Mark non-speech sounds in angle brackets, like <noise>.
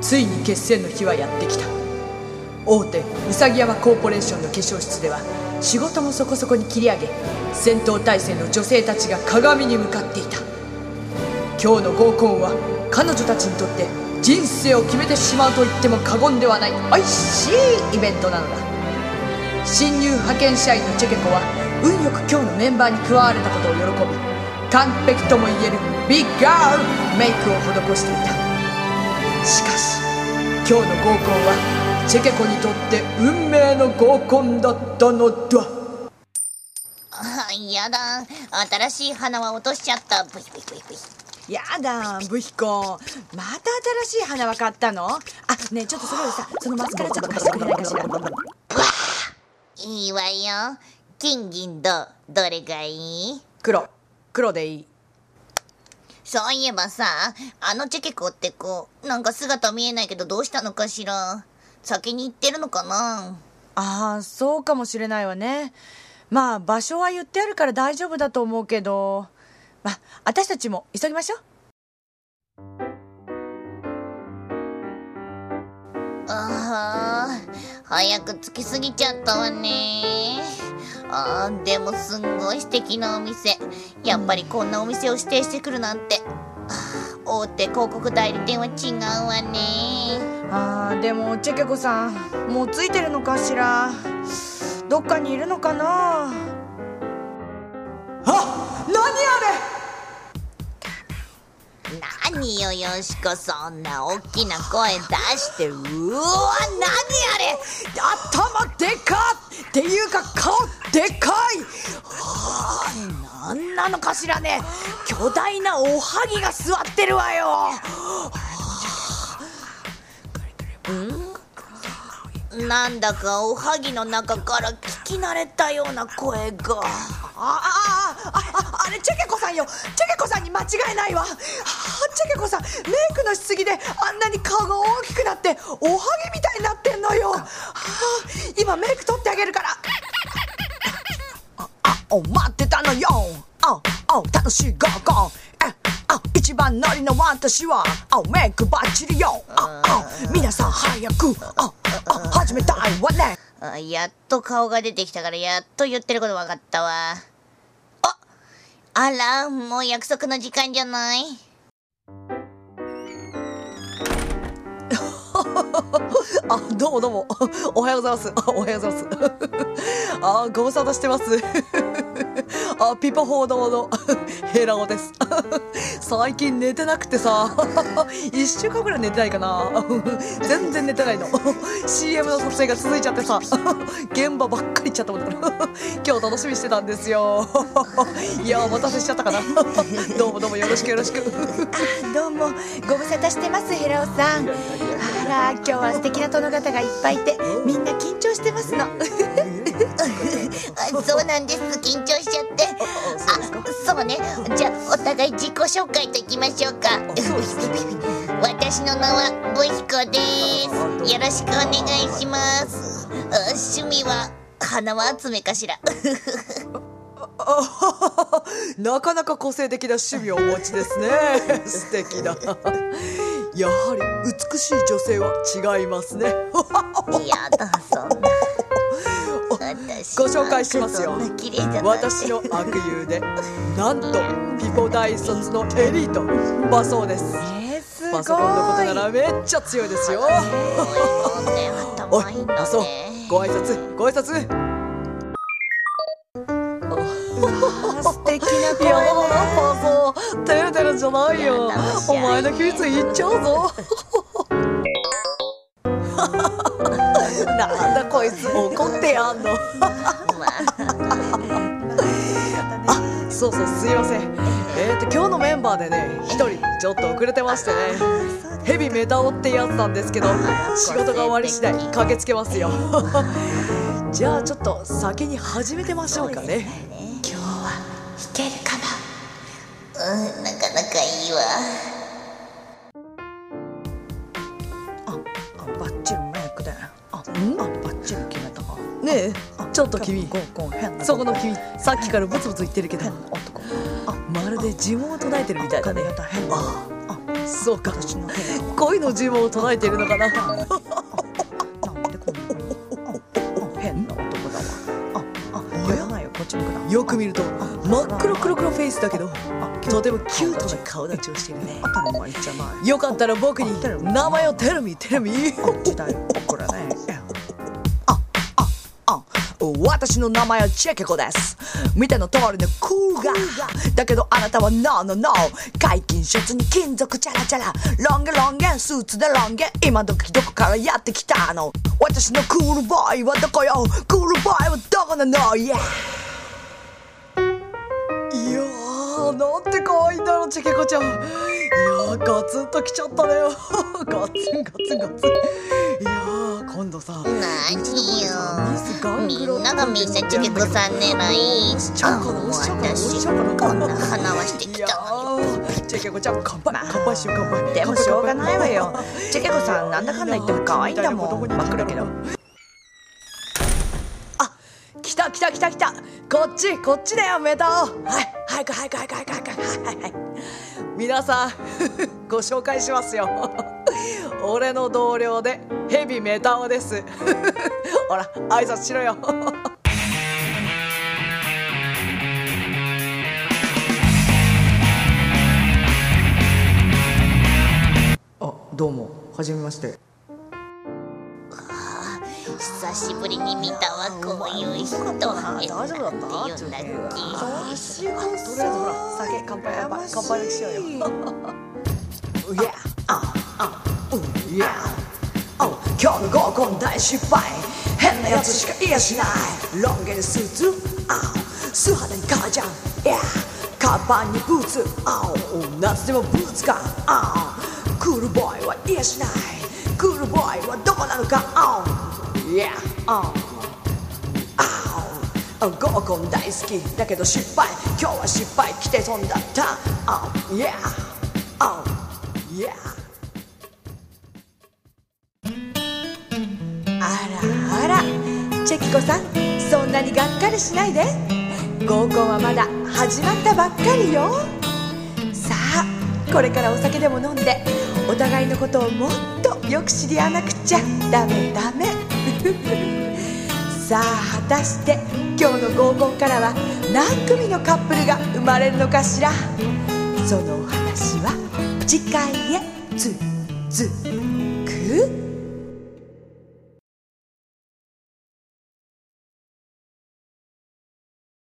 ついに決戦の日はやってきた。大手うさぎ山コーポレーションの化粧室では仕事もそこそこに切り上げ戦闘態勢の女性たちが鏡に向かっていた。今日の合コンは彼女たちにとって人生を決めてしまうと言っても過言ではないおいしいイベントなのだ。新入派遣社員のチェケコは運よく今日のメンバーに加われたことを喜び完璧とも言えるビッグガールメイクを施していた。今日の合コンはチェケコにとって運命の合コンだったのだ。あやだ。新しい花は落としちゃった。ブイブイブイブイやだブヒコまた新しい花輪買ったの？あねえちょっとそれよりさそのマスカラちょっと貸してくれないかしら？いいわよ。金銀銅どれがいい？黒。黒でいいそういえばさあのチェケコって子なんか姿見えないけどどうしたのかしら？先に行ってるのかな？ああそうかもしれないわね。まあ場所は言ってあるから大丈夫だと思うけど。まあ私たちも急ぎましょう。あー早く着きすぎちゃったわねあーでもすんごい素敵なお店。やっぱりこんなお店を指定してくるなんて。あー大手広告代理店は違うわね。あーでもチェケコさんもうついてるのかしら。どっかにいるのかな。あ何あ何よよしこそんな大きな声出して。うわ何あれ。頭でかっ。っていうか顔でかい。はあなんなのかしらね。巨大なおはぎが座ってるわよ。なんだかおはぎの中から聞き慣れたような声が。あああああれチェケコさんよ。チェケコさんに間違いないわ。あチェケコさんメイクのしすぎであんなに顔が大きくなっておはぎみたいになってんのよ。あ今メイク取ってあげるから。ああお待ってたのよああ楽しい合コンえあ一番乗りの私はあメイクバッチリよああ皆さん早くああ始めたいわねあやっと顔が出てきたからやっと言ってること分かったわああらもう約束の時間じゃない？<laughs> あ、どうもどうも。おはようございます。あおはようございます。あ、ご無沙汰してます。あ、ピポ報道のヘラオです。最近寝てなくてさ、一週間ぐらい寝てないかな。全然寝てないの。CM の撮影が続いちゃってさ、現場ばっかり行っちゃったもんだから、今日楽しみにしてたんですよ。いや、お待たせしちゃったかな。どうもどうもよろしくよろしく。どうもご無沙汰してますヘラオさんあら今日は素敵な殿方がいっぱいいてみんな緊張してますの <laughs> あそうなんです緊張しちゃって。あそうね。じゃあお互い自己紹介といきましょうか。私の名はブヒコです。よろしくお願いします。あ趣味は花輪集めかしら。なかなか個性的な趣味をお持ちですね素敵だやはり美しい女性は違いますねやだそんな私ご紹介しますよ。私の悪友でなんとピポ大卒のエリート。馬そうです。えパソコンのことならめっちゃ強いですよ。おい頭いい。んだ馬そうねご挨拶ご挨拶。素敵ない声やねパソてるてるじゃないよ。お前の秘密言っちゃうぞなんだこいつ怒ってやんの。あそうそうすいません。えーと今日のメンバーでね一人ちょっと遅れてましてねヘビメタオってやつなんですけど仕事が終わり次第駆けつけますよ。じゃあちょっと先に始めてましょうかね。今日は弾けるかもうんなかなかいいわ。たわねえちょっと君そこの君さっきからブツブツ言ってるけど。まるで呪文を唱えてるみたいだね。ああそうか。恋の呪文を唱えているのかな？よく見ると真っ黒黒黒フェイスだけどあとてもキュートな顔立ちをしているねよかったら僕に名前をテルミテルミ。こっちだよこれね。あ私の名前はチェケコです。見ての通りのクールガー。だけどあなたはノーノーノー。解禁シャツに金属チャラチャラ。ロン毛ロン毛スーツでロン毛。今時どこからやってきたの？私のクールボーイはどこよ？クールボーイはどこなの？Yeah いやーなんて可愛いんだろチェケコちゃん。いやーガツンときちゃったねガツンガツンガツン。今度さ。何よ。みん。ながみんなチケコさん狙い私こん。な花はしてきたチェケコちゃん乾杯乾杯しよう乾杯でもしょうがないわよ。チェケコさんなんだかんだ言っても可愛いんだもん真っ黒けど。あ来た来た来た来た。こっちこっちだよメタオはい早く早く早く早く早くはいはいはい皆さん <laughs> ご紹介しますよ俺の同僚でヘビメタオです。<laughs> ほら挨拶しろよ。あどうも。はじめまして。久しぶりに見たわこういう人。大丈夫だった？えなんて言うんだっけとりあえずほら酒乾杯乾杯乾杯しようようやああうや。あ今日の合コン大失敗。変なやつしかいやしない。ロン毛にスーツ。あ素肌に革ジャン。いやカバンにブーツ。あ夏でもブーツか。あクールボーイはいやしない。クールボーイはどこなのか。あいや合コン大好き。だけど失敗。今日は失敗。来て損だ。ったあ Yeah. あ Yeah. さんそんなにがっかりしないで。合コンはまだ始まったばっかりよ。さあこれからお酒でも飲んでお互いのことをもっとよく知り合わなくちゃダメダメ。さあ果たして今日の合コンからは何組のカップルが生まれるのかしら。そのお話は次回へつづく。